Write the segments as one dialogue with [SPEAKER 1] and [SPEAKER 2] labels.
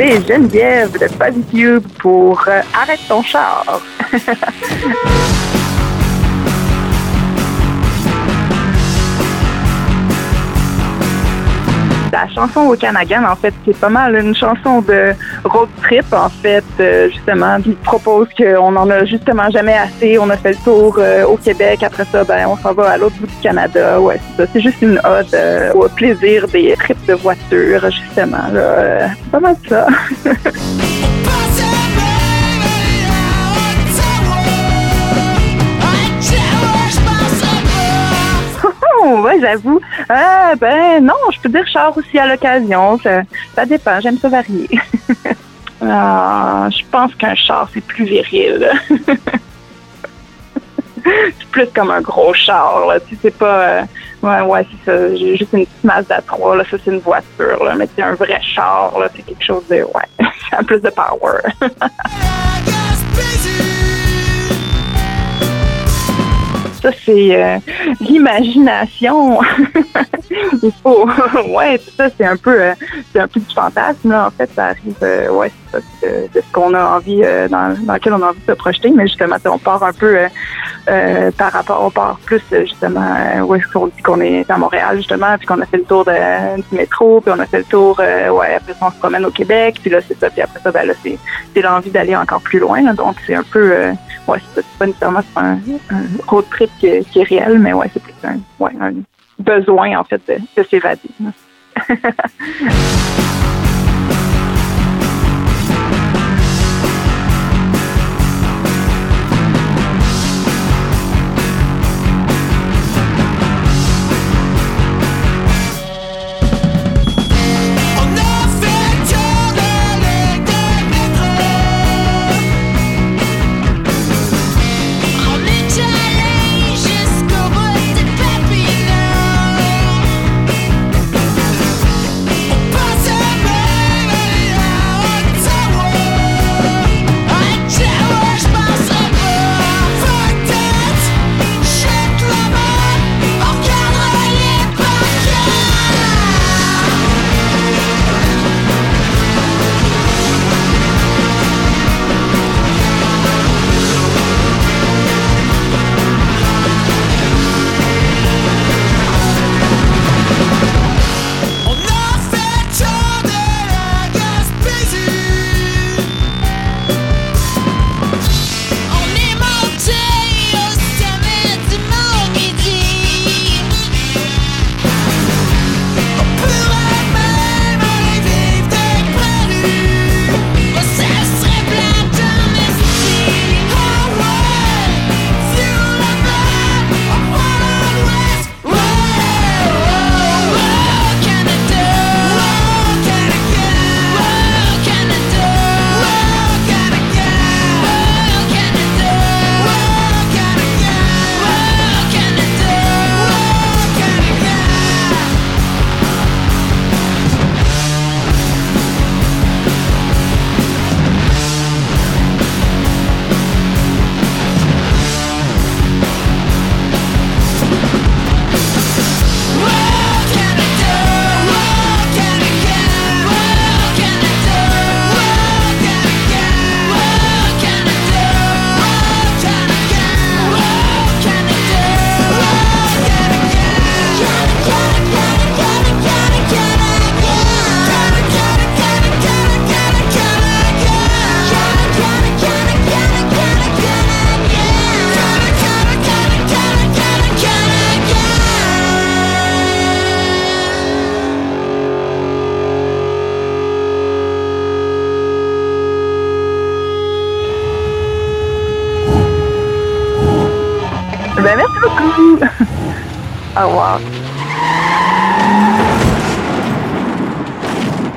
[SPEAKER 1] Geneviève de PodTube pour euh, Arrête ton char. La chanson au Canagan, en fait, c'est pas mal une chanson de road trip, en fait, euh, justement, qui propose qu'on en a justement jamais assez. On a fait le tour euh, au Québec. Après ça, ben, on s'en va à l'autre bout du Canada. Ouais, c'est ça. C'est juste une ode euh, au plaisir des trips de voiture, justement. Là. Euh, c'est pas mal ça. ouais, j'avoue. Ah, ben non, je peux dire char aussi à l'occasion. Ça, dépend. J'aime ça varier. Ah, je pense qu'un char, c'est plus viril. c'est plus comme un gros char. Là. Pas. euh, ouais, ouais, c'est ça. J'ai juste une petite Mazda 3. Là. Ça, c'est une voiture. Là. Mais c'est un vrai char. C'est quelque chose de. Ouais. Ça a plus de power. Ça, c'est euh, l'imagination. Il faut. ouais, c'est ça, c'est un peu euh, c'est un peu du fantasme, là. En fait, ça arrive euh, ouais, c'est ça, de ce qu'on a envie euh, dans, dans lequel on a envie de se projeter, mais justement, on part un peu euh, euh, par rapport, on part plus justement est-ce qu'on dit qu'on est à Montréal, justement, puis qu'on a fait le tour de, du métro, puis on a fait le tour, ouais, après ça, on se promène au Québec, puis là, c'est ça, puis après ça, ben là, c'est c'est l'envie d'aller encore plus loin, là. donc c'est un peu ouais, c'est pas nécessairement un, un road trip qui, qui est réel, mais ouais, c'est plus un, ouais, un besoin, en fait, de, de s'évader.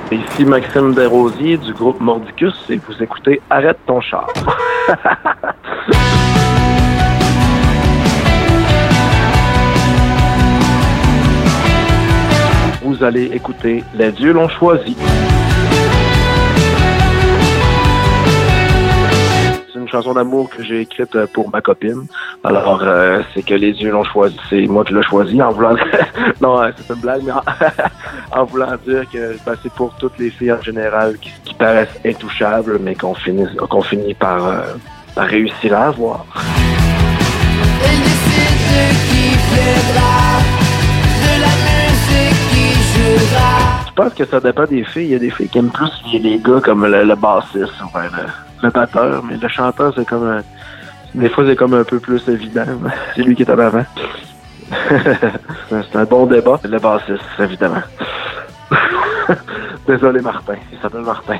[SPEAKER 2] Ici Maxime Desrosiers du groupe Mordicus et vous écoutez Arrête ton char. vous allez écouter Les dieux l'ont choisi. C'est une
[SPEAKER 3] chanson d'amour que j'ai écrite euh, pour ma copine. Alors, euh, c'est que les dieux l'ont choisi. C'est moi qui l'ai choisi en voulant... non, euh, c'est une blague, mais en, en voulant dire que ben, c'est pour toutes les filles en général qui, qui paraissent intouchables, mais qu'on finit, qu'on finit par, euh, par réussir à avoir. Je pense que ça dépend des filles. Il y a des filles qui aiment plus les, les gars comme le, le bassiste ou ben, le, le batteur, mais le chanteur, c'est comme un- Des fois, c'est comme un peu plus évident. C'est lui qui est en avant. c'est un bon débat. Le bassiste, évidemment. Désolé, Martin. Il s'appelle Martin.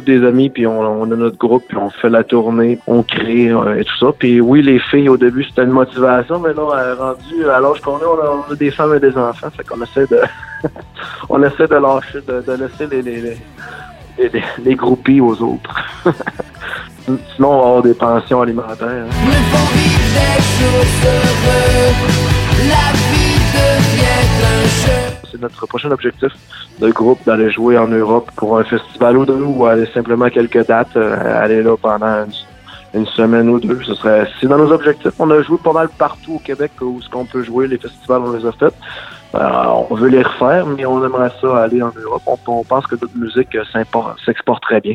[SPEAKER 3] Des amis, puis on, a notre groupe, puis on fait la tournée, on crée euh, et tout ça. Puis oui, les filles, au début, c'était une motivation, mais là, euh, rendu à l'âge qu'on est, on a, on a des femmes et des enfants, fait qu'on essaie de on essaie de lâcher, de, laisser les, les, groupies aux autres. Sinon, on va avoir des pensions alimentaires. hein.
[SPEAKER 2] Vivre des choses heureuses. La vie.
[SPEAKER 3] C'est notre prochain objectif de groupe d'aller jouer en Europe pour un festival ou deux ou aller simplement quelques dates, euh, aller là pendant une, semaine ou deux. Ce serait c'est dans nos objectifs. On a joué pas mal partout au Québec où ce qu'on peut jouer, les festivals on les a fait. Euh, on veut les refaire, mais on aimerait ça aller en Europe. On, on pense que notre musique euh, s'exporte très bien.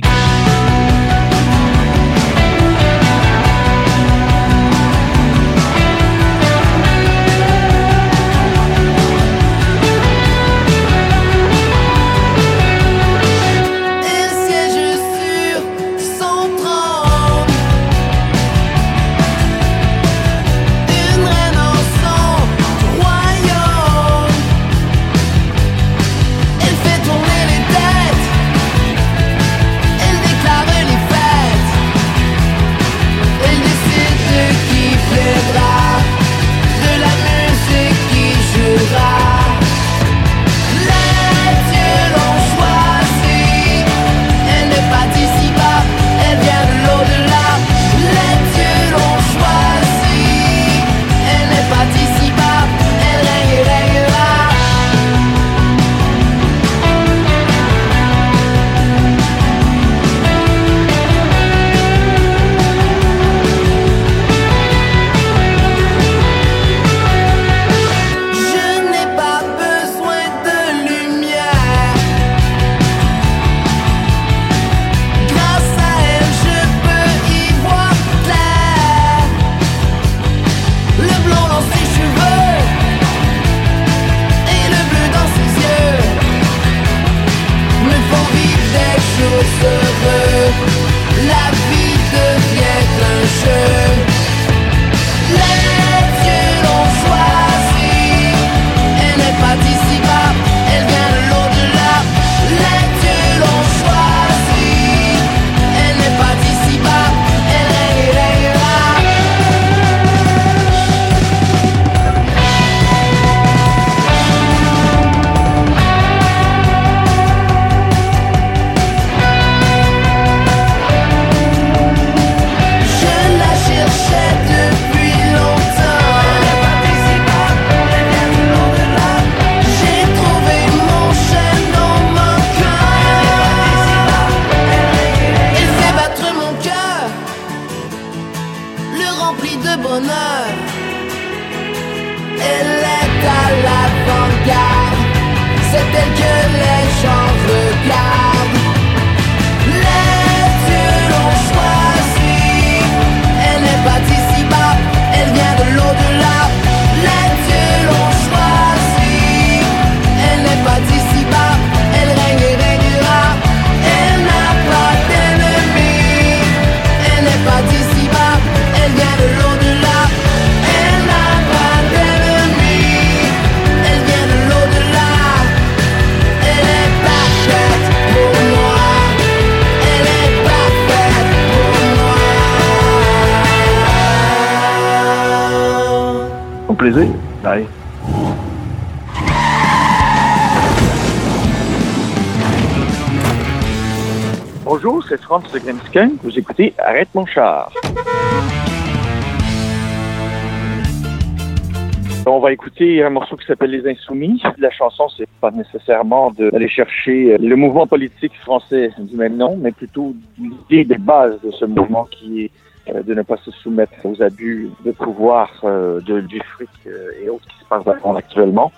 [SPEAKER 3] Plaisir. Bye.
[SPEAKER 4] Bonjour, c'est Franz de Grimsken. Vous écoutez Arrête mon char. On va écouter un morceau qui s'appelle Les Insoumis. La chanson, c'est pas nécessairement d'aller chercher le mouvement politique français du même nom, mais plutôt l'idée de base de ce mouvement qui est de ne pas se soumettre aux abus de pouvoir euh, de, du fric euh, et autres qui se passent actuellement.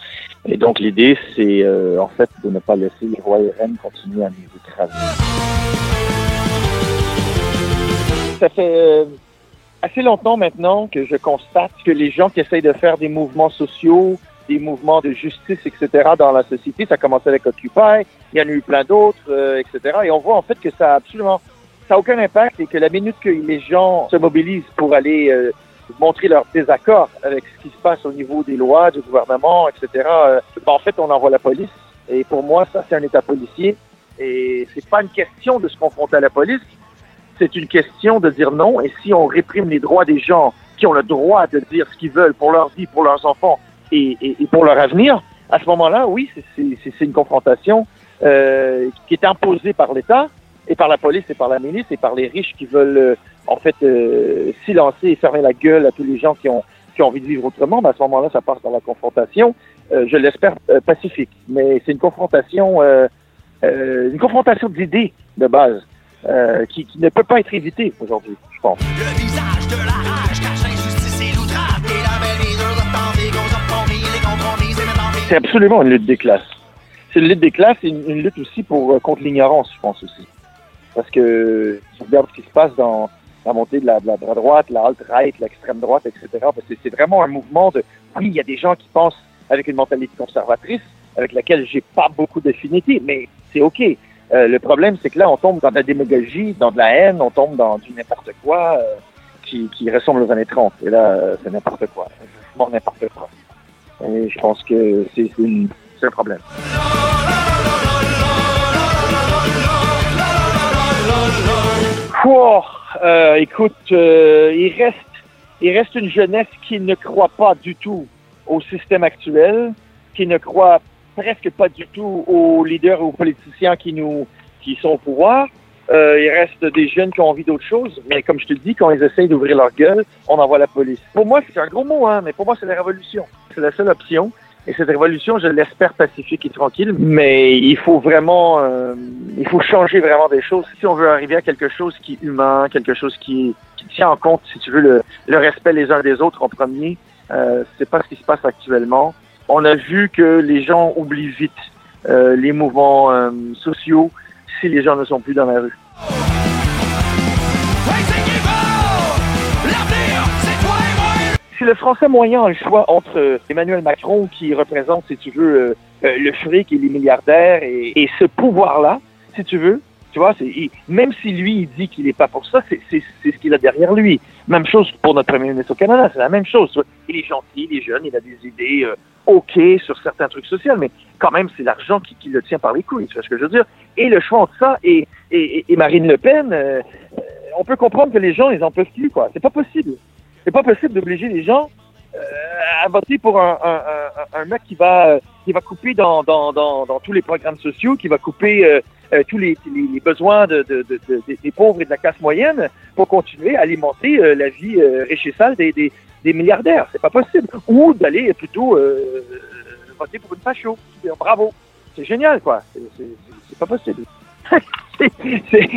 [SPEAKER 4] Et donc l'idée, c'est en fait de ne pas laisser les rois et reines continuer à nous écraser. Ça fait assez longtemps maintenant que je constate que les gens qui essayent de faire des mouvements sociaux, des mouvements de justice, etc. dans la société, ça a commencé avec Occupy, il y en a eu plein d'autres, etc. Et on voit en fait que ça a absolument ça n'a aucun impact et que la minute que les gens se mobilisent pour aller euh, montrer leur désaccord avec ce qui se passe au niveau des lois, du gouvernement, etc., euh, ben, en fait, on envoie la police. Et pour moi, ça, c'est un État policier. Et c'est pas une question de se confronter à la police, c'est une question de dire non. Et si on réprime les droits des gens qui ont le droit de dire ce qu'ils veulent pour leur vie, pour leurs enfants et, et, pour leur avenir, à ce moment-là, oui, c'est une confrontation euh, qui est imposée par l'État et par la police et par la milice et par les riches qui veulent euh, en fait euh, silencer et fermer la gueule à tous les gens qui ont qui ont envie de vivre autrement, ben à ce moment-là, ça passe dans la confrontation. Euh, je l'espère pacifique, mais c'est une confrontation, une confrontation d'idées de base qui, qui, ne peut pas être évitée aujourd'hui, je pense. Le visage de la rage, C'est absolument une lutte des classes. C'est une lutte des classes et une, une lutte aussi pour contre l'ignorance, je pense aussi. Parce que tu regardes ce qui se passe dans la montée de la, de droite, la alt-right, l'extrême droite, etc. Parce que c'est vraiment un mouvement de... Oui, il y a des gens qui pensent avec une mentalité conservatrice, avec laquelle j'ai pas beaucoup d'affinité, mais c'est OK. Euh, le problème, c'est que là, on tombe dans de la démagogie, dans de la haine, on tombe dans du n'importe quoi euh, qui, qui ressemble aux années 30. Et là, euh, c'est n'importe quoi. C'est n'importe quoi. Et je pense que c'est un problème. Oh, euh, écoute, euh, il reste, il reste une jeunesse qui ne croit pas du tout au système actuel, qui ne croit presque pas du tout aux leaders ou aux politiciens qui nous, qui sont au pouvoir. Euh, il reste des jeunes qui ont envie d'autre chose, mais comme je te dis, quand ils essayent d'ouvrir leur gueule, on envoie la police. Pour moi, c'est un gros mot, hein, mais pour moi, c'est la révolution. C'est la seule option. Et cette révolution, je l'espère pacifique et tranquille, mais il faut vraiment, euh, il faut changer vraiment des choses si on veut arriver à quelque chose qui est humain, quelque chose qui, qui tient en compte, si tu veux, le, le respect les uns des autres en premier. Euh, c'est pas ce qui se passe actuellement. On a vu que les gens oublient vite euh, les mouvements euh, sociaux si les gens ne sont plus dans la rue. Si le français moyen a le choix entre euh, Emmanuel Macron, qui représente, si tu veux, euh, euh, le fric et les milliardaires, et, ce pouvoir-là, si tu veux, tu vois, même si lui, il dit qu'il n'est pas pour ça, c'est ce qu'il a derrière lui. Même chose pour notre premier ministre au Canada, c'est la même chose. Il est gentil, il est jeune, il a des idées OK sur certains trucs sociaux, mais quand même, c'est l'argent qui, le tient par les couilles, tu vois ce que je veux dire? Et le choix entre ça et Marine Le Pen, on peut comprendre que les gens, ils en peuvent plus, quoi. C'est pas possible. C'est pas possible d'obliger les gens euh, à voter pour un, un, un, mec qui va qui va couper dans, dans, dans, dans tous les programmes sociaux, qui va couper euh, euh, tous les, les, besoins de, de, de, des pauvres et de la classe moyenne pour continuer à alimenter la vie riche et sale des, des, des milliardaires. C'est pas possible. Ou d'aller plutôt voter pour une facho. Bravo. C'est génial, quoi. C'est pas possible.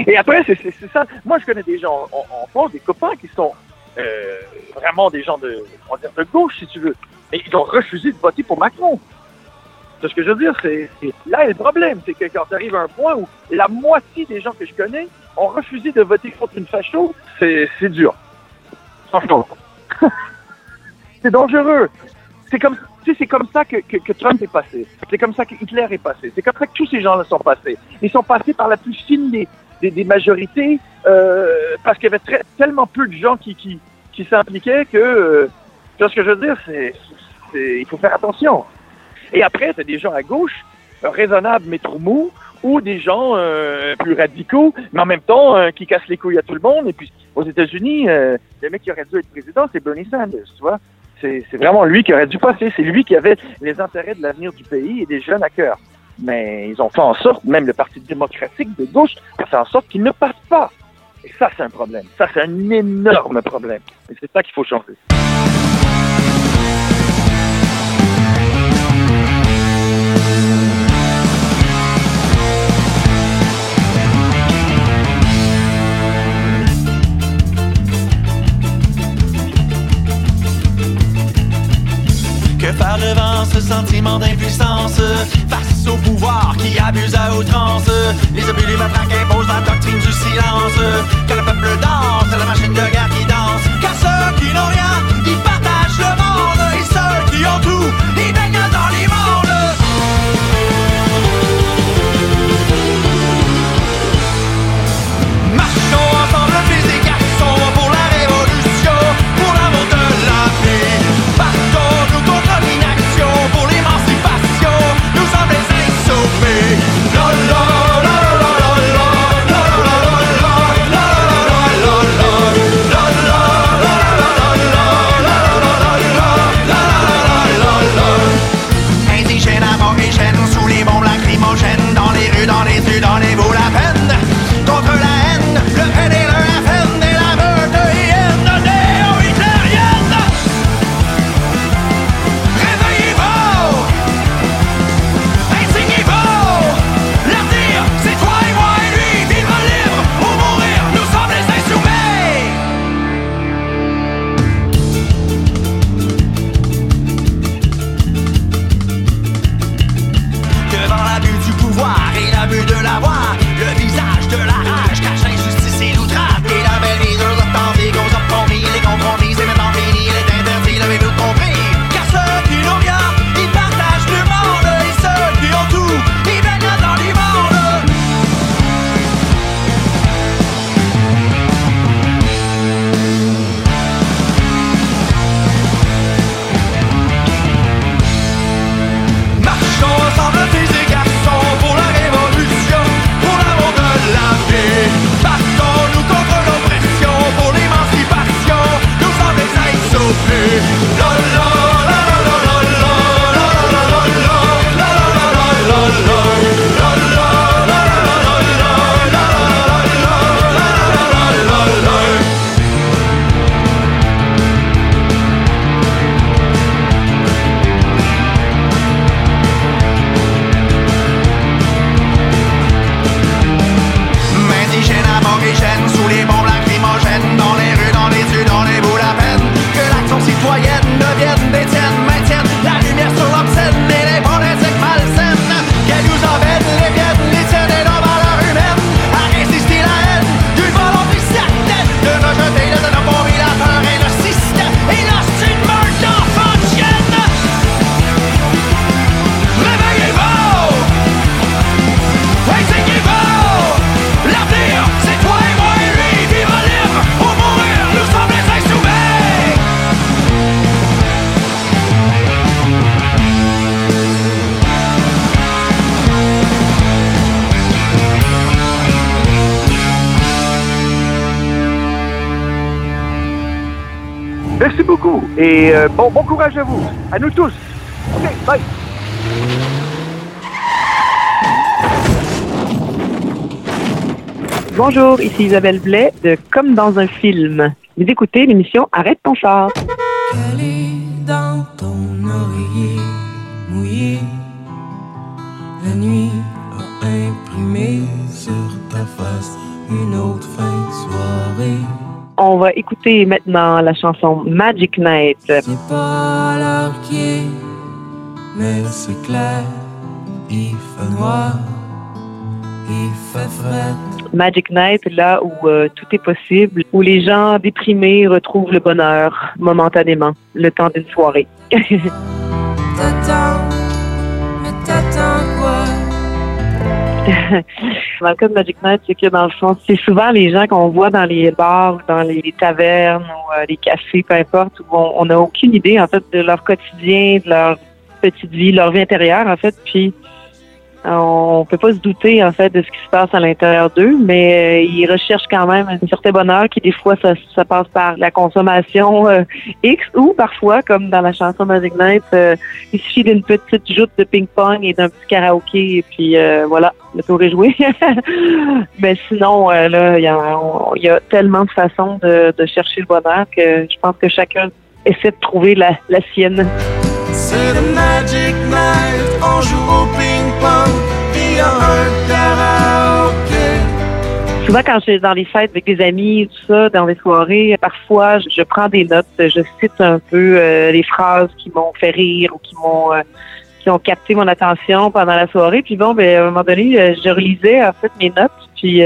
[SPEAKER 4] et après, c'est ça. Moi, je connais des gens en, en France, des copains qui sont euh, vraiment des gens de, on dire, de gauche, si tu veux. Et ils ont refusé de voter pour Macron. C'est ce que je veux dire, c'est là le problème, c'est que quand tu arrives à un point où la moitié des gens que je connais ont refusé de voter contre une facho, c'est dur. Franchement. c'est dangereux. C'est comme, c'est comme ça que, que, que Trump est passé. C'est comme ça que Hitler est passé. C'est comme ça que tous ces gens-là sont passés. Ils sont passés par la plus fine des, des, majorités euh, parce qu'il y avait tellement peu de gens qui, s'impliquaient que, euh, tu vois ce que je veux dire, c'est, il faut faire attention. Et après, tu as des gens à gauche, raisonnables mais trop mous, ou des gens euh, plus radicaux, mais en même temps qui cassent les couilles à tout le monde. Et puis aux États-Unis, le mec qui aurait dû être président, c'est Bernie Sanders, tu vois? C'est vraiment lui qui aurait dû passer. C'est lui qui avait les intérêts de l'avenir du pays et des jeunes à cœur mais ils ont fait en sorte, même le Parti démocratique de gauche a fait en sorte qu'il ne passe pas. Et ça, c'est un problème. Ça, c'est un énorme problème. Et c'est ça qu'il faut changer.
[SPEAKER 5] Que faire devant ce sentiment d'impuissance qui abuse à outrance. Les abus, les matraques imposent la doctrine du silence. Que le peuple danse, la machine de guerre qui danse. Car ceux qui n'ont rien, ils partagent le monde. Et ceux qui ont tout, ils et
[SPEAKER 4] euh, bon, bon courage à vous, à nous tous. OK, bye.
[SPEAKER 6] Bonjour, ici Isabelle Blais de Comme dans un film. Vous écoutez l'émission Arrête ton char.
[SPEAKER 2] Calé dans ton oreiller mouillé, la nuit a imprimé sur ta face une autre fin de soirée.
[SPEAKER 6] On va écouter maintenant la chanson Magic Night.
[SPEAKER 2] C'est pas l'heure qui est, mais c'est clair, il fait noir, il fait frais.
[SPEAKER 6] Magic Night, là où euh, tout est possible, où les gens déprimés retrouvent le bonheur momentanément, le temps d'une soirée. Dans le cas de Magic Night, c'est que dans le fond, c'est souvent les gens qu'on voit dans les bars, dans les tavernes ou euh, les cafés, peu importe, où on n'a aucune idée en fait de leur quotidien, de leur petite vie, leur vie intérieure en fait. Puis on peut pas se douter en fait de ce qui se passe à l'intérieur d'eux, mais euh, ils recherchent quand même un certain bonheur qui des fois ça, passe par la consommation euh, X ou parfois comme dans la chanson Magic Night, euh, il suffit d'une petite joute de ping-pong et d'un petit karaoké et puis voilà, le tour est joué. mais sinon là, il y a, tellement de façons de, chercher le bonheur que je pense que chacun essaie de trouver la sienne.
[SPEAKER 2] C'est le Magic Night, on joue au ping-pong, puis a un karaoké.
[SPEAKER 6] Souvent, quand je suis dans les fêtes avec des amis, tout ça, dans les soirées, parfois, je, prends des notes, je cite un peu euh, les phrases qui m'ont fait rire ou qui m'ont euh, qui ont capté mon attention pendant la soirée. Puis bon, ben, à un moment donné, euh, je relisais en fait mes notes. Puis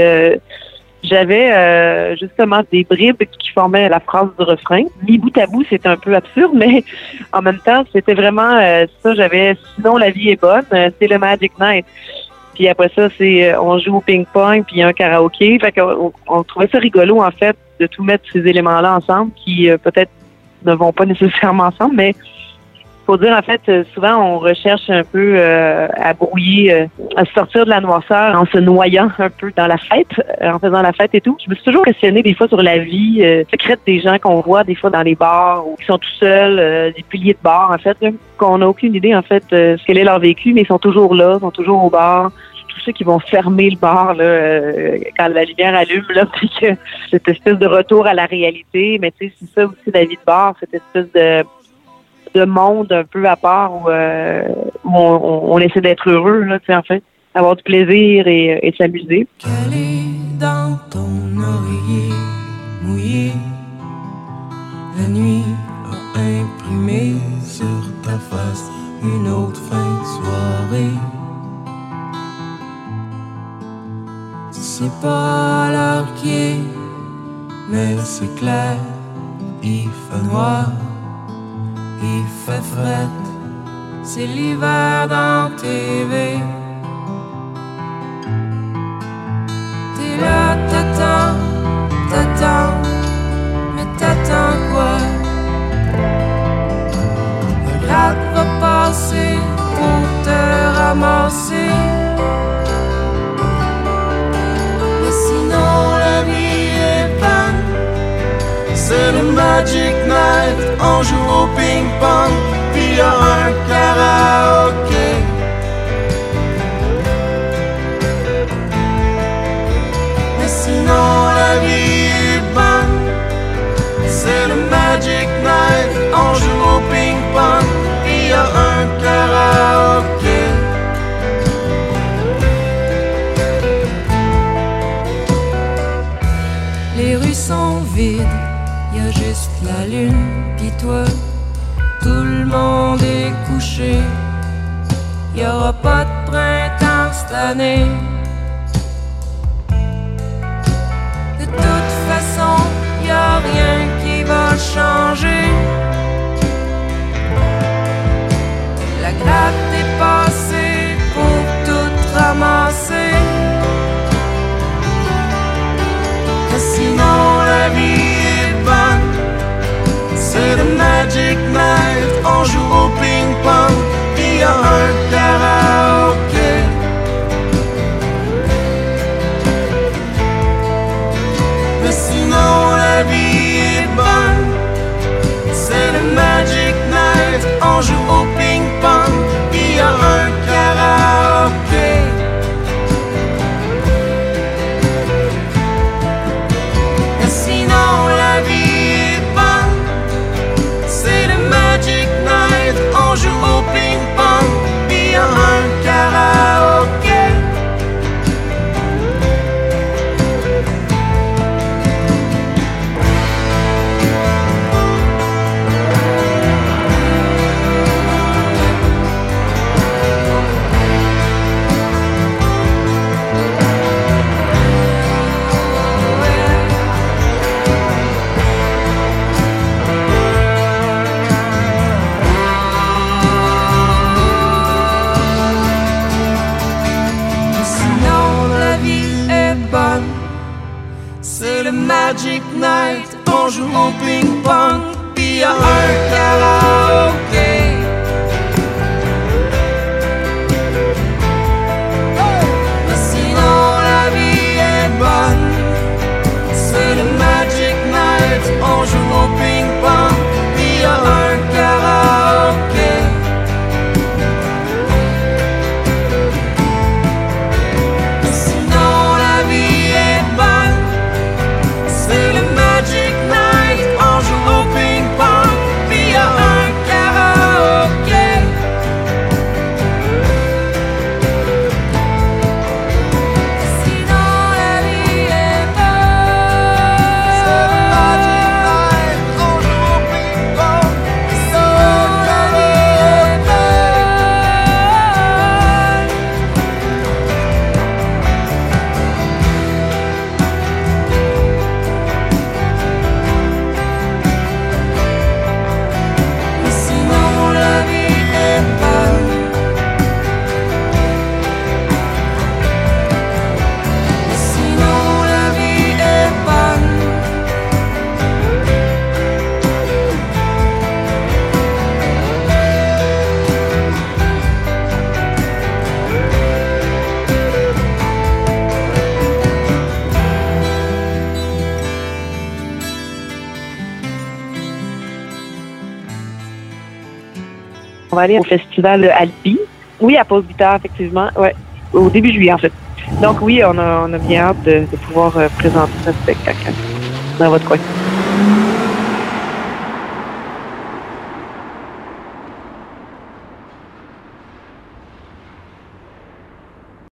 [SPEAKER 6] j'avais euh, justement des bribes qui formaient la phrase du refrain. Mis bout à bout, c'était un peu absurde, mais en même temps, c'était vraiment euh, ça. J'avais sinon la vie est bonne, euh, c'est le Magic Night. Puis après ça, c'est euh, on joue au ping-pong, puis un karaoké. Fait qu'on on trouvait ça rigolo en fait de tout mettre ces éléments-là ensemble, qui euh, peut-être ne vont pas nécessairement ensemble, mais faut dire en fait, euh, souvent on recherche un peu euh, à brouiller, euh, à sortir de la noirceur en se noyant un peu dans la fête, euh, en faisant la fête et tout. Je me suis toujours questionnée des fois sur la vie euh, secrète des gens qu'on voit des fois dans les bars ou qui sont tout seuls, euh, des piliers de bar en fait, qu'on n'a aucune idée en fait ce qu'elle est leur vécu, mais ils sont toujours là, sont toujours au bar tous ceux qui vont fermer le bar là, euh, quand la lumière allume, là, puis que cette espèce de retour à la réalité. Mais tu sais, c'est ça aussi la vie de bar, cette espèce de de monde un peu à part où, euh, où on, on- essaie d'être heureux, là, en fait, avoir du plaisir et, et s'amuser.
[SPEAKER 7] Dans ton oreiller mouillé, la nuit a imprimé sur ta face une autre fin de soirée. Sais pas l'heure qui est, mais c'est clair, il fait noir, il fait fret, c'est l'hiver dans TV. T'es là, t'attends, t'attends, mais t'attends quoi? Le gratte va passer pour te ramasser. C'est le Magic Night, on joue au ping-pong, année
[SPEAKER 6] aller au festival Alpi. Oui, à Pause Guitare, effectivement. Ouais. Au début juillet, en fait. Donc oui, on a, on a bien hâte de, pouvoir euh, présenter notre spectacle dans votre coin.